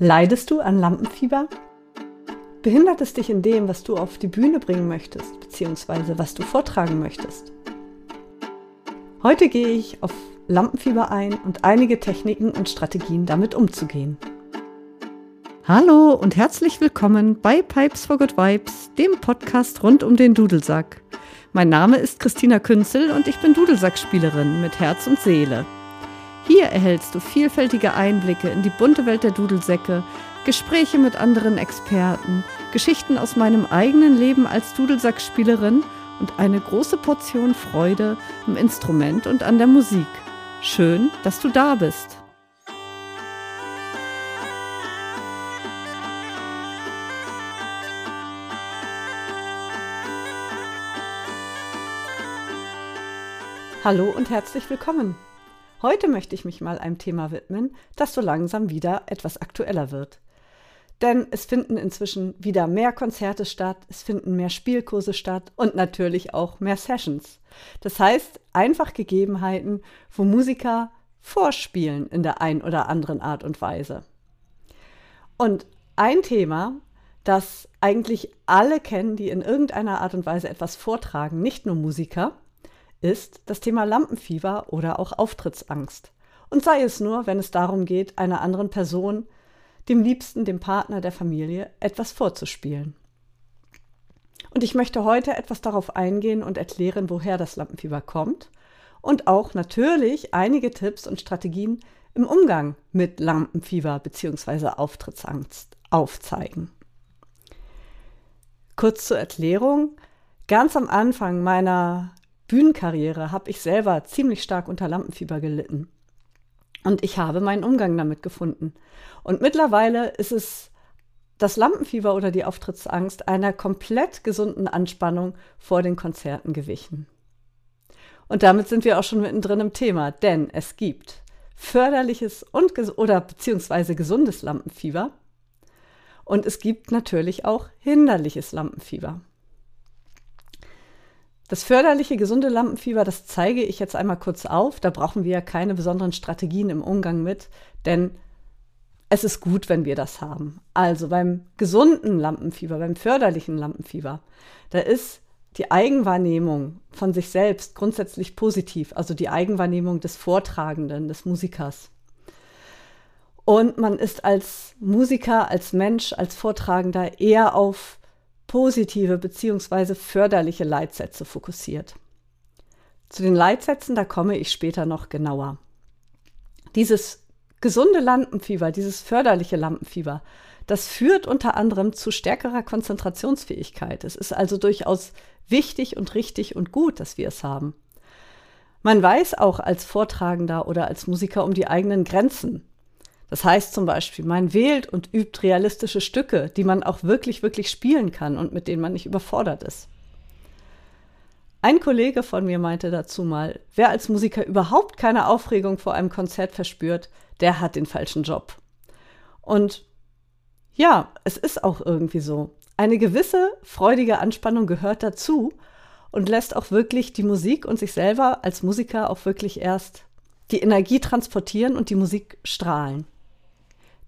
Leidest du an Lampenfieber? Behindert es dich in dem, was du auf die Bühne bringen möchtest, beziehungsweise was du vortragen möchtest? Heute gehe ich auf Lampenfieber ein und einige Techniken und Strategien damit umzugehen. Hallo und herzlich willkommen bei Pipes for Good Vibes, dem Podcast rund um den Dudelsack. Mein Name ist Christina Künzel und ich bin Dudelsackspielerin mit Herz und Seele. Hier erhältst du vielfältige Einblicke in die bunte Welt der Dudelsäcke, Gespräche mit anderen Experten, Geschichten aus meinem eigenen Leben als Dudelsackspielerin und eine große Portion Freude am Instrument und an der Musik. Schön, dass du da bist. Hallo und herzlich willkommen. Heute möchte ich mich mal einem Thema widmen, das so langsam wieder etwas aktueller wird. Denn es finden inzwischen wieder mehr Konzerte statt, es finden mehr Spielkurse statt und natürlich auch mehr Sessions. Das heißt einfach Gegebenheiten, wo Musiker vorspielen in der ein oder anderen Art und Weise. Und ein Thema, das eigentlich alle kennen, die in irgendeiner Art und Weise etwas vortragen, nicht nur Musiker, ist das Thema Lampenfieber oder auch Auftrittsangst. Und sei es nur, wenn es darum geht, einer anderen Person, dem Liebsten, dem Partner der Familie, etwas vorzuspielen. Und ich möchte heute etwas darauf eingehen und erklären, woher das Lampenfieber kommt und auch natürlich einige Tipps und Strategien im Umgang mit Lampenfieber bzw. Auftrittsangst aufzeigen. Kurz zur Erklärung. Ganz am Anfang meiner Bühnenkarriere habe ich selber ziemlich stark unter Lampenfieber gelitten. Und ich habe meinen Umgang damit gefunden. Und mittlerweile ist es das Lampenfieber oder die Auftrittsangst einer komplett gesunden Anspannung vor den Konzerten gewichen. Und damit sind wir auch schon mittendrin im Thema, denn es gibt förderliches und oder beziehungsweise gesundes Lampenfieber und es gibt natürlich auch hinderliches Lampenfieber. Das förderliche, gesunde Lampenfieber, das zeige ich jetzt einmal kurz auf. Da brauchen wir ja keine besonderen Strategien im Umgang mit, denn es ist gut, wenn wir das haben. Also beim gesunden Lampenfieber, beim förderlichen Lampenfieber, da ist die Eigenwahrnehmung von sich selbst grundsätzlich positiv, also die Eigenwahrnehmung des Vortragenden, des Musikers. Und man ist als Musiker, als Mensch, als Vortragender eher auf positive bzw. förderliche Leitsätze fokussiert. Zu den Leitsätzen, da komme ich später noch genauer. Dieses gesunde Lampenfieber, dieses förderliche Lampenfieber, das führt unter anderem zu stärkerer Konzentrationsfähigkeit. Es ist also durchaus wichtig und richtig und gut, dass wir es haben. Man weiß auch als Vortragender oder als Musiker um die eigenen Grenzen. Das heißt zum Beispiel, man wählt und übt realistische Stücke, die man auch wirklich, wirklich spielen kann und mit denen man nicht überfordert ist. Ein Kollege von mir meinte dazu mal, wer als Musiker überhaupt keine Aufregung vor einem Konzert verspürt, der hat den falschen Job. Und ja, es ist auch irgendwie so. Eine gewisse freudige Anspannung gehört dazu und lässt auch wirklich die Musik und sich selber als Musiker auch wirklich erst die Energie transportieren und die Musik strahlen.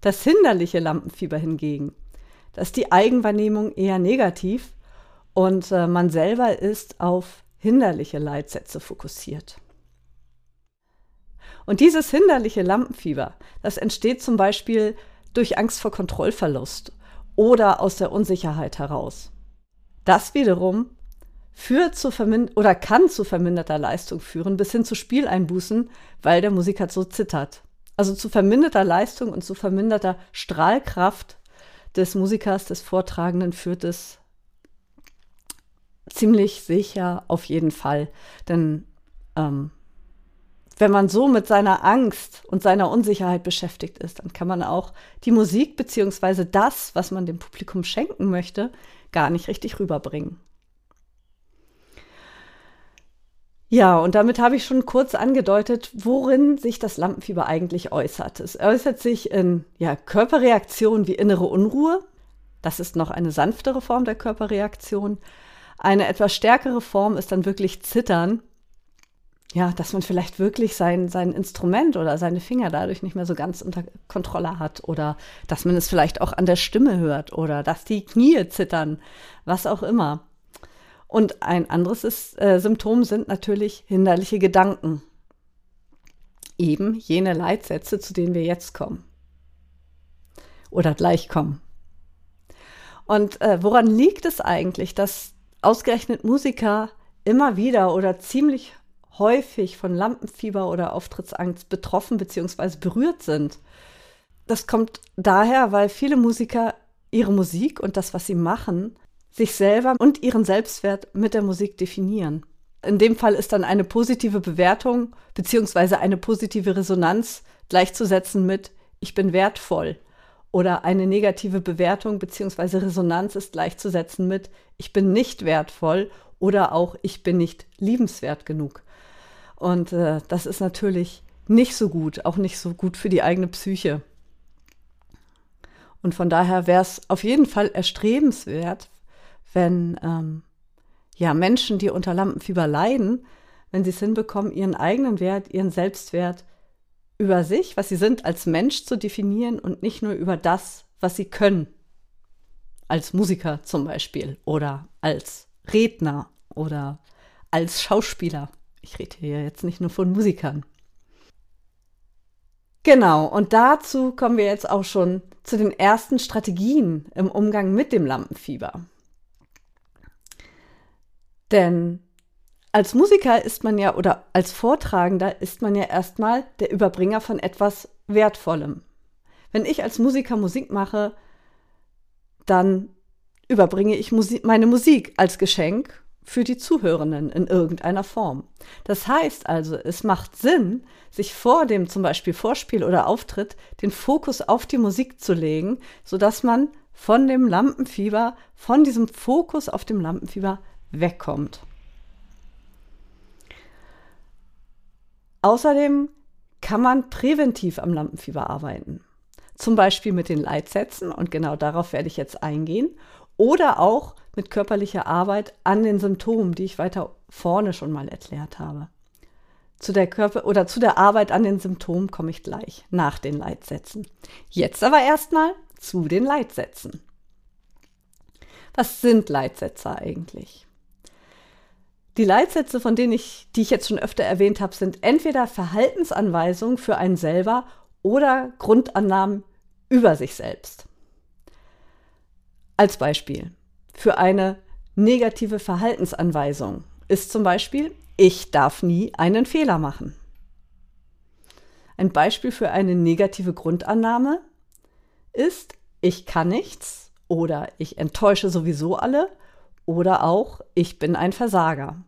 Das hinderliche Lampenfieber hingegen, das ist die Eigenwahrnehmung eher negativ und äh, man selber ist auf hinderliche Leitsätze fokussiert. Und dieses hinderliche Lampenfieber, das entsteht zum Beispiel durch Angst vor Kontrollverlust oder aus der Unsicherheit heraus. Das wiederum führt zu oder kann zu verminderter Leistung führen, bis hin zu Spieleinbußen, weil der Musiker so zittert. Also zu verminderter Leistung und zu verminderter Strahlkraft des Musikers, des Vortragenden führt es ziemlich sicher auf jeden Fall. Denn ähm, wenn man so mit seiner Angst und seiner Unsicherheit beschäftigt ist, dann kann man auch die Musik beziehungsweise das, was man dem Publikum schenken möchte, gar nicht richtig rüberbringen. Ja, und damit habe ich schon kurz angedeutet, worin sich das Lampenfieber eigentlich äußert. Es äußert sich in ja, Körperreaktionen wie innere Unruhe. Das ist noch eine sanftere Form der Körperreaktion. Eine etwas stärkere Form ist dann wirklich Zittern. ja, dass man vielleicht wirklich sein, sein Instrument oder seine Finger dadurch nicht mehr so ganz unter Kontrolle hat oder dass man es vielleicht auch an der Stimme hört oder dass die Knie zittern, was auch immer. Und ein anderes ist, äh, Symptom sind natürlich hinderliche Gedanken. Eben jene Leitsätze, zu denen wir jetzt kommen. Oder gleich kommen. Und äh, woran liegt es eigentlich, dass ausgerechnet Musiker immer wieder oder ziemlich häufig von Lampenfieber oder Auftrittsangst betroffen bzw. berührt sind. Das kommt daher, weil viele Musiker ihre Musik und das, was sie machen, sich selber und ihren Selbstwert mit der Musik definieren. In dem Fall ist dann eine positive Bewertung bzw. eine positive Resonanz gleichzusetzen mit ich bin wertvoll oder eine negative Bewertung bzw. Resonanz ist gleichzusetzen mit ich bin nicht wertvoll oder auch ich bin nicht liebenswert genug. Und äh, das ist natürlich nicht so gut, auch nicht so gut für die eigene Psyche. Und von daher wäre es auf jeden Fall erstrebenswert, wenn ähm, ja Menschen, die unter Lampenfieber leiden, wenn sie es hinbekommen, ihren eigenen Wert, ihren Selbstwert über sich, was sie sind, als Mensch zu definieren und nicht nur über das, was sie können. Als Musiker zum Beispiel oder als Redner oder als Schauspieler. Ich rede hier jetzt nicht nur von Musikern. Genau, und dazu kommen wir jetzt auch schon zu den ersten Strategien im Umgang mit dem Lampenfieber. Denn als Musiker ist man ja oder als Vortragender ist man ja erstmal der Überbringer von etwas Wertvollem. Wenn ich als Musiker Musik mache, dann überbringe ich Musik, meine Musik als Geschenk für die Zuhörenden in irgendeiner Form. Das heißt also, es macht Sinn, sich vor dem zum Beispiel Vorspiel oder Auftritt den Fokus auf die Musik zu legen, sodass man von dem Lampenfieber, von diesem Fokus auf dem Lampenfieber wegkommt. Außerdem kann man präventiv am Lampenfieber arbeiten. Zum Beispiel mit den Leitsätzen, und genau darauf werde ich jetzt eingehen, oder auch mit körperlicher Arbeit an den Symptomen, die ich weiter vorne schon mal erklärt habe. Zu der Körper oder zu der Arbeit an den Symptomen komme ich gleich nach den Leitsätzen. Jetzt aber erstmal zu den Leitsätzen. Was sind Leitsätze eigentlich? Die Leitsätze, von denen ich, die ich jetzt schon öfter erwähnt habe, sind entweder Verhaltensanweisungen für einen selber oder Grundannahmen über sich selbst. Als Beispiel für eine negative Verhaltensanweisung ist zum Beispiel, ich darf nie einen Fehler machen. Ein Beispiel für eine negative Grundannahme ist, ich kann nichts oder ich enttäusche sowieso alle oder auch, ich bin ein Versager.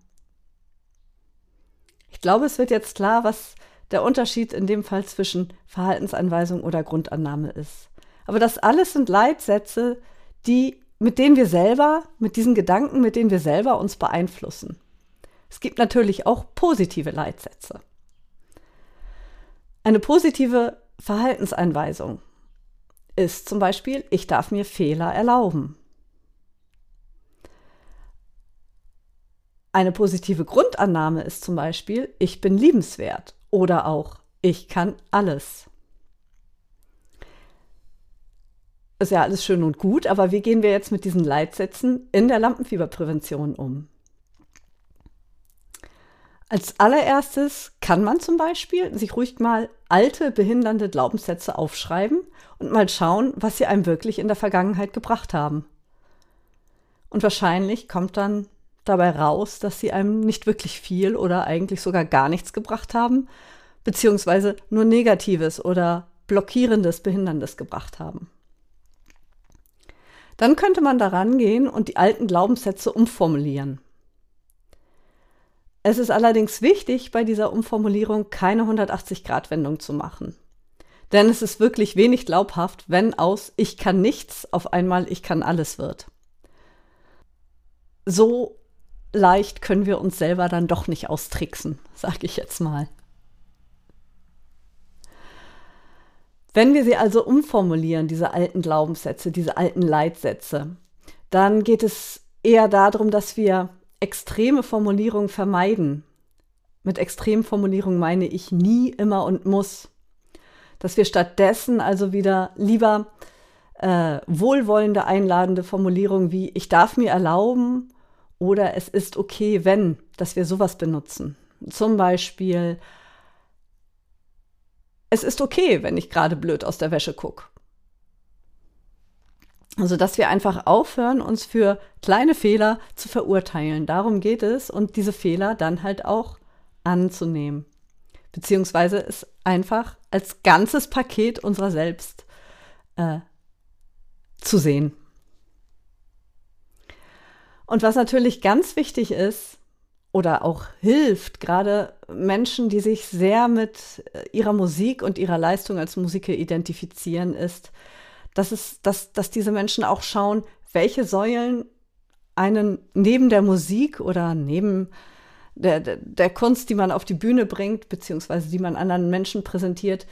Ich glaube, es wird jetzt klar, was der Unterschied in dem Fall zwischen Verhaltensanweisung oder Grundannahme ist. Aber das alles sind Leitsätze, die, mit denen wir selber, mit diesen Gedanken, mit denen wir selber uns beeinflussen. Es gibt natürlich auch positive Leitsätze. Eine positive Verhaltenseinweisung ist zum Beispiel, ich darf mir Fehler erlauben. Eine positive Grundannahme ist zum Beispiel, ich bin liebenswert oder auch, ich kann alles. ist ja alles schön und gut, aber wie gehen wir jetzt mit diesen Leitsätzen in der Lampenfieberprävention um? Als allererstes kann man zum Beispiel sich ruhig mal alte, behindernde Glaubenssätze aufschreiben und mal schauen, was sie einem wirklich in der Vergangenheit gebracht haben. Und wahrscheinlich kommt dann dabei raus, dass sie einem nicht wirklich viel oder eigentlich sogar gar nichts gebracht haben, beziehungsweise nur Negatives oder Blockierendes, Behinderndes gebracht haben. Dann könnte man daran gehen und die alten Glaubenssätze umformulieren. Es ist allerdings wichtig, bei dieser Umformulierung keine 180-Grad-Wendung zu machen. Denn es ist wirklich wenig glaubhaft, wenn aus Ich kann nichts auf einmal Ich kann alles wird. So leicht können wir uns selber dann doch nicht austricksen, sage ich jetzt mal. Wenn wir sie also umformulieren, diese alten Glaubenssätze, diese alten Leitsätze, dann geht es eher darum, dass wir extreme Formulierungen vermeiden. mit Extremformulierung meine ich nie, immer und muss. Dass wir stattdessen also wieder lieber äh, wohlwollende, einladende Formulierungen wie ich darf mir erlauben oder es ist okay, wenn, dass wir sowas benutzen. Zum Beispiel, es ist okay, wenn ich gerade blöd aus der Wäsche gucke. Also, dass wir einfach aufhören, uns für kleine Fehler zu verurteilen. Darum geht es und diese Fehler dann halt auch anzunehmen. Beziehungsweise es einfach als ganzes Paket unserer selbst äh, zu sehen. Und was natürlich ganz wichtig ist oder auch hilft, gerade Menschen, die sich sehr mit äh, ihrer Musik und ihrer Leistung als Musiker identifizieren, ist, dass, es, dass, dass diese Menschen auch schauen, welche Säulen einen neben der Musik oder neben der, der, der Kunst, die man auf die Bühne bringt, beziehungsweise die man anderen Menschen präsentiert,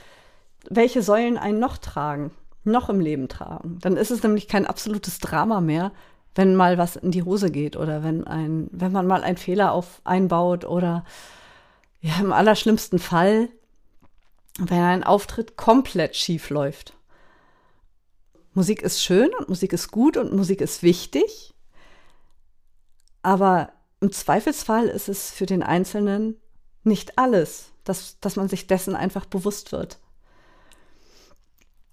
welche Säulen einen noch tragen, noch im Leben tragen. Dann ist es nämlich kein absolutes Drama mehr, wenn mal was in die Hose geht oder wenn ein, wenn man mal einen Fehler auf einbaut oder ja, im allerschlimmsten Fall, wenn ein Auftritt komplett schief läuft. Musik ist schön und Musik ist gut und Musik ist wichtig. Aber im Zweifelsfall ist es für den Einzelnen nicht alles, dass, dass man sich dessen einfach bewusst wird.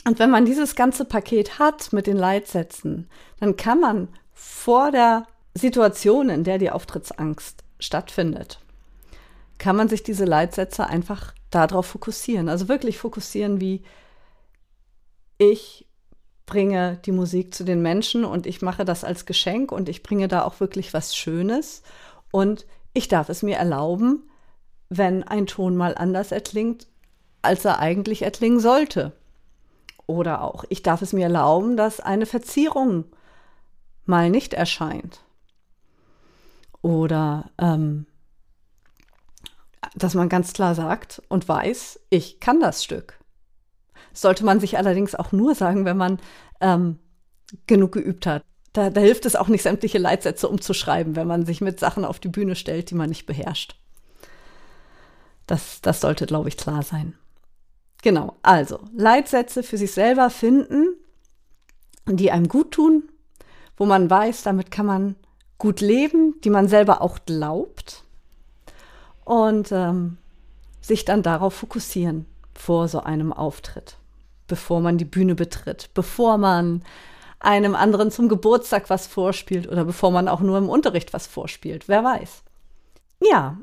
Und wenn man dieses ganze Paket hat mit den Leitsätzen, dann kann man vor der Situation, in der die Auftrittsangst stattfindet, kann man sich diese Leitsätze einfach darauf fokussieren. Also wirklich fokussieren, wie ich bringe die Musik zu den Menschen und ich mache das als Geschenk und ich bringe da auch wirklich was Schönes und ich darf es mir erlauben, wenn ein Ton mal anders erklingt, als er eigentlich erklingen sollte. Oder auch, ich darf es mir erlauben, dass eine Verzierung mal nicht erscheint. Oder ähm, dass man ganz klar sagt und weiß, ich kann das Stück. Sollte man sich allerdings auch nur sagen, wenn man ähm, genug geübt hat. Da, da hilft es auch nicht, sämtliche Leitsätze umzuschreiben, wenn man sich mit Sachen auf die Bühne stellt, die man nicht beherrscht. Das, das sollte, glaube ich, klar sein. Genau, also Leitsätze für sich selber finden, die einem gut tun, wo man weiß, damit kann man gut leben, die man selber auch glaubt und ähm, sich dann darauf fokussieren vor so einem Auftritt, bevor man die Bühne betritt, bevor man einem anderen zum Geburtstag was vorspielt oder bevor man auch nur im Unterricht was vorspielt, wer weiß. Ja,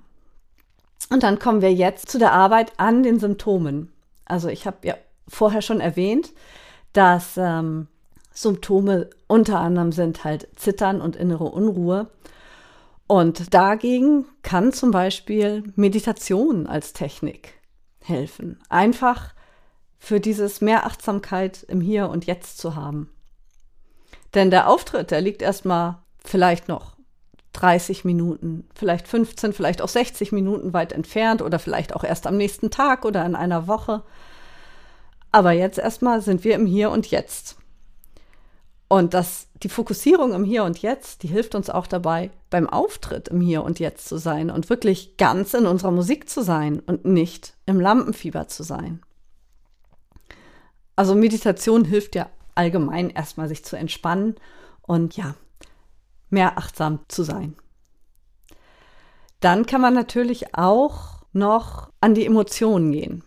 und dann kommen wir jetzt zu der Arbeit an den Symptomen. Also ich habe ja vorher schon erwähnt, dass ähm, Symptome unter anderem sind halt Zittern und innere Unruhe. Und dagegen kann zum Beispiel Meditation als Technik helfen. Einfach für dieses mehr Achtsamkeit im Hier und Jetzt zu haben. Denn der Auftritt, der liegt erstmal vielleicht noch 30 Minuten, vielleicht 15, vielleicht auch 60 Minuten weit entfernt oder vielleicht auch erst am nächsten Tag oder in einer Woche. Aber jetzt erstmal sind wir im Hier und Jetzt. Und das, die Fokussierung im Hier und Jetzt, die hilft uns auch dabei, beim Auftritt im Hier und Jetzt zu sein und wirklich ganz in unserer Musik zu sein und nicht im Lampenfieber zu sein. Also Meditation hilft ja allgemein erstmal sich zu entspannen und ja, mehr achtsam zu sein. Dann kann man natürlich auch noch an die Emotionen gehen.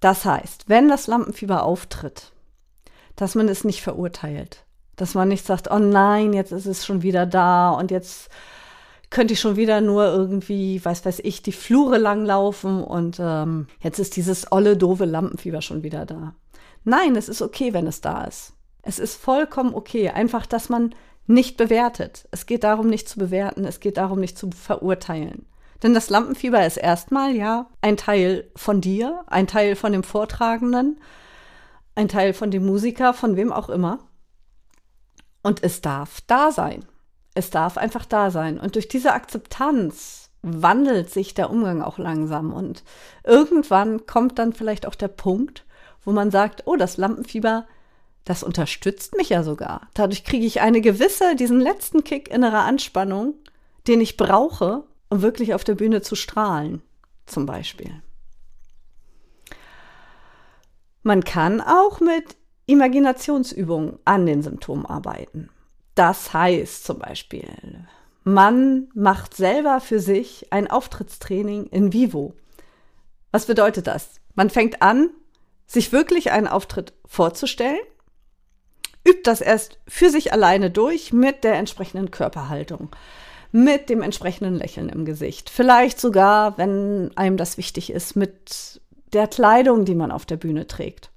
Das heißt, wenn das Lampenfieber auftritt, dass man es nicht verurteilt, dass man nicht sagt, oh nein, jetzt ist es schon wieder da und jetzt könnte ich schon wieder nur irgendwie, weiß weiß ich, die Flure langlaufen und ähm, jetzt ist dieses olle, doofe Lampenfieber schon wieder da. Nein, es ist okay, wenn es da ist. Es ist vollkommen okay. Einfach, dass man nicht bewertet. Es geht darum, nicht zu bewerten. Es geht darum, nicht zu verurteilen. Denn das Lampenfieber ist erstmal ja ein Teil von dir, ein Teil von dem Vortragenden, ein Teil von dem Musiker, von wem auch immer. Und es darf da sein. Es darf einfach da sein. Und durch diese Akzeptanz wandelt sich der Umgang auch langsam. Und irgendwann kommt dann vielleicht auch der Punkt, wo man sagt, oh, das Lampenfieber, das unterstützt mich ja sogar. Dadurch kriege ich eine gewisse, diesen letzten Kick innerer Anspannung, den ich brauche, um wirklich auf der Bühne zu strahlen. zum Beispiel. Man kann auch mit Imaginationsübungen an den Symptomen arbeiten. Das heißt zum Beispiel, man macht selber für sich ein Auftrittstraining in vivo. Was bedeutet das? Man fängt an, sich wirklich einen Auftritt vorzustellen, übt das erst für sich alleine durch mit der entsprechenden Körperhaltung, mit dem entsprechenden Lächeln im Gesicht. Vielleicht sogar, wenn einem das wichtig ist, mit der Kleidung, die man auf der Bühne trägt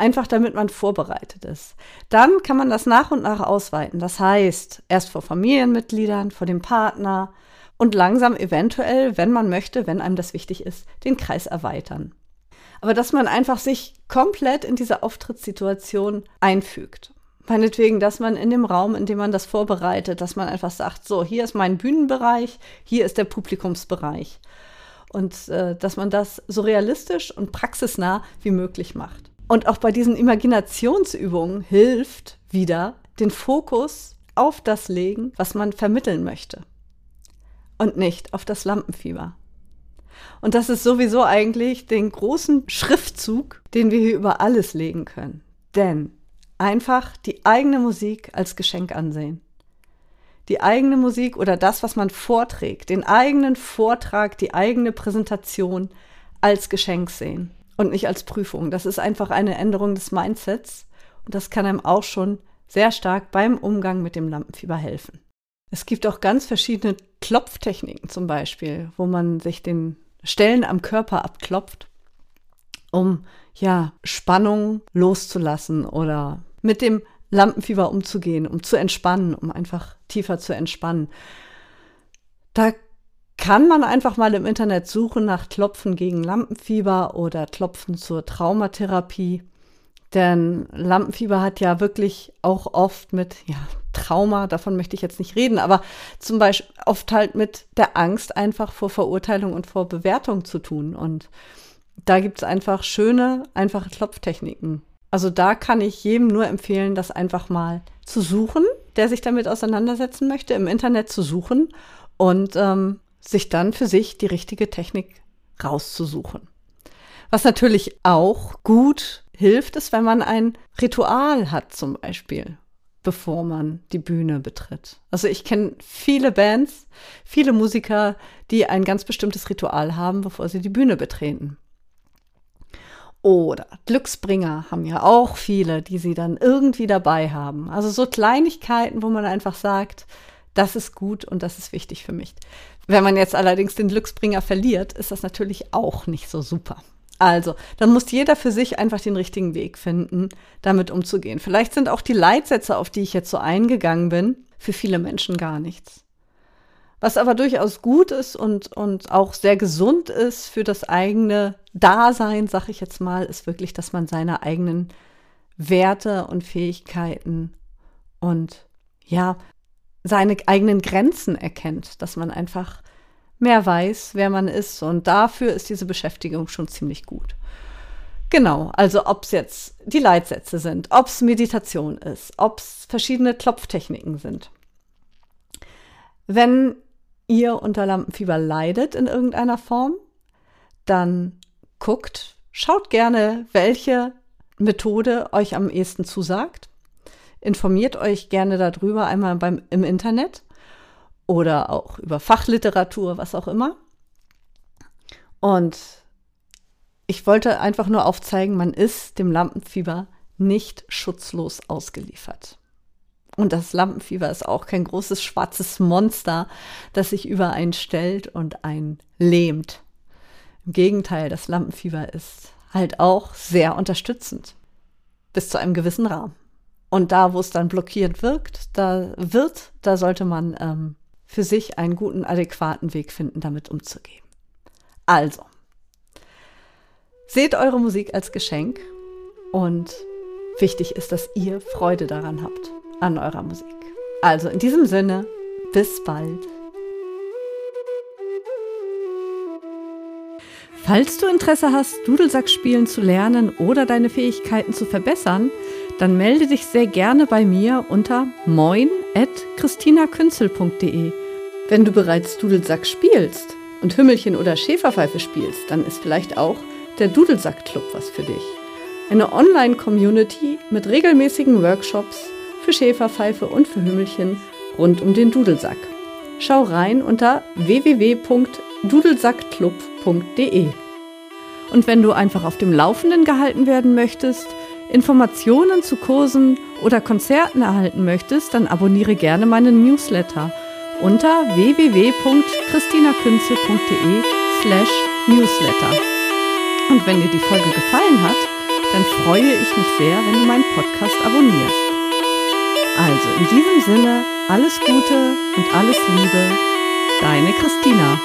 einfach damit man vorbereitet ist. Dann kann man das nach und nach ausweiten. Das heißt, erst vor Familienmitgliedern, vor dem Partner und langsam eventuell, wenn man möchte, wenn einem das wichtig ist, den Kreis erweitern. Aber dass man einfach sich komplett in diese Auftrittssituation einfügt. Meinetwegen, dass man in dem Raum, in dem man das vorbereitet, dass man einfach sagt, so, hier ist mein Bühnenbereich, hier ist der Publikumsbereich. Und äh, dass man das so realistisch und praxisnah wie möglich macht. Und auch bei diesen Imaginationsübungen hilft wieder den Fokus auf das legen, was man vermitteln möchte. Und nicht auf das Lampenfieber. Und das ist sowieso eigentlich den großen Schriftzug, den wir hier über alles legen können. Denn einfach die eigene Musik als Geschenk ansehen. Die eigene Musik oder das, was man vorträgt, den eigenen Vortrag, die eigene Präsentation als Geschenk sehen und nicht als Prüfung. Das ist einfach eine Änderung des Mindsets und das kann einem auch schon sehr stark beim Umgang mit dem Lampenfieber helfen. Es gibt auch ganz verschiedene Klopftechniken zum Beispiel, wo man sich den Stellen am Körper abklopft, um ja Spannung loszulassen oder mit dem Lampenfieber umzugehen, um zu entspannen, um einfach tiefer zu entspannen. Da kann man einfach mal im Internet suchen nach Klopfen gegen Lampenfieber oder Klopfen zur Traumatherapie. Denn Lampenfieber hat ja wirklich auch oft mit ja, Trauma, davon möchte ich jetzt nicht reden, aber zum Beispiel oft halt mit der Angst einfach vor Verurteilung und vor Bewertung zu tun. Und da gibt es einfach schöne, einfache Klopftechniken. Also da kann ich jedem nur empfehlen, das einfach mal zu suchen, der sich damit auseinandersetzen möchte, im Internet zu suchen und ähm, sich dann für sich die richtige Technik rauszusuchen. Was natürlich auch gut hilft, ist, wenn man ein Ritual hat zum Beispiel, bevor man die Bühne betritt. Also ich kenne viele Bands, viele Musiker, die ein ganz bestimmtes Ritual haben, bevor sie die Bühne betreten. Oder Glücksbringer haben ja auch viele, die sie dann irgendwie dabei haben. Also so Kleinigkeiten, wo man einfach sagt, das ist gut und das ist wichtig für mich. Wenn man jetzt allerdings den Glücksbringer verliert, ist das natürlich auch nicht so super. Also, dann muss jeder für sich einfach den richtigen Weg finden, damit umzugehen. Vielleicht sind auch die Leitsätze, auf die ich jetzt so eingegangen bin, für viele Menschen gar nichts. Was aber durchaus gut ist und, und auch sehr gesund ist für das eigene Dasein, sag ich jetzt mal, ist wirklich, dass man seine eigenen Werte und Fähigkeiten und ja, seine eigenen Grenzen erkennt, dass man einfach mehr weiß, wer man ist. Und dafür ist diese Beschäftigung schon ziemlich gut. Genau, also ob es jetzt die Leitsätze sind, ob es Meditation ist, ob es verschiedene Klopftechniken sind. Wenn ihr unter Lampenfieber leidet in irgendeiner Form, dann guckt, schaut gerne, welche Methode euch am ehesten zusagt informiert euch gerne darüber einmal beim, im Internet oder auch über Fachliteratur, was auch immer. Und ich wollte einfach nur aufzeigen, man ist dem Lampenfieber nicht schutzlos ausgeliefert. Und das Lampenfieber ist auch kein großes schwarzes Monster, das sich über einen stellt und einen lähmt. Im Gegenteil, das Lampenfieber ist halt auch sehr unterstützend. Bis zu einem gewissen Rahmen. Und da, wo es dann blockierend wirkt, da wird, da sollte man ähm, für sich einen guten, adäquaten Weg finden, damit umzugehen. Also, seht eure Musik als Geschenk und wichtig ist, dass ihr Freude daran habt, an eurer Musik. Also in diesem Sinne, bis bald. Falls du Interesse hast, Dudelsack spielen zu lernen oder deine Fähigkeiten zu verbessern, dann melde dich sehr gerne bei mir unter moin.christinakünzel.de. Wenn du bereits Dudelsack spielst und Hümmelchen oder Schäferpfeife spielst, dann ist vielleicht auch der Dudelsack-Club was für dich. Eine Online-Community mit regelmäßigen Workshops für Schäferpfeife und für Hümmelchen rund um den Dudelsack. Schau rein unter www.dudelsackclub.de. Und wenn du einfach auf dem Laufenden gehalten werden möchtest, Informationen zu Kursen oder Konzerten erhalten möchtest, dann abonniere gerne meinen Newsletter unter www.christinakünzel.de slash newsletter. Und wenn dir die Folge gefallen hat, dann freue ich mich sehr, wenn du meinen Podcast abonnierst. Also in diesem Sinne, alles Gute und alles Liebe, deine Christina.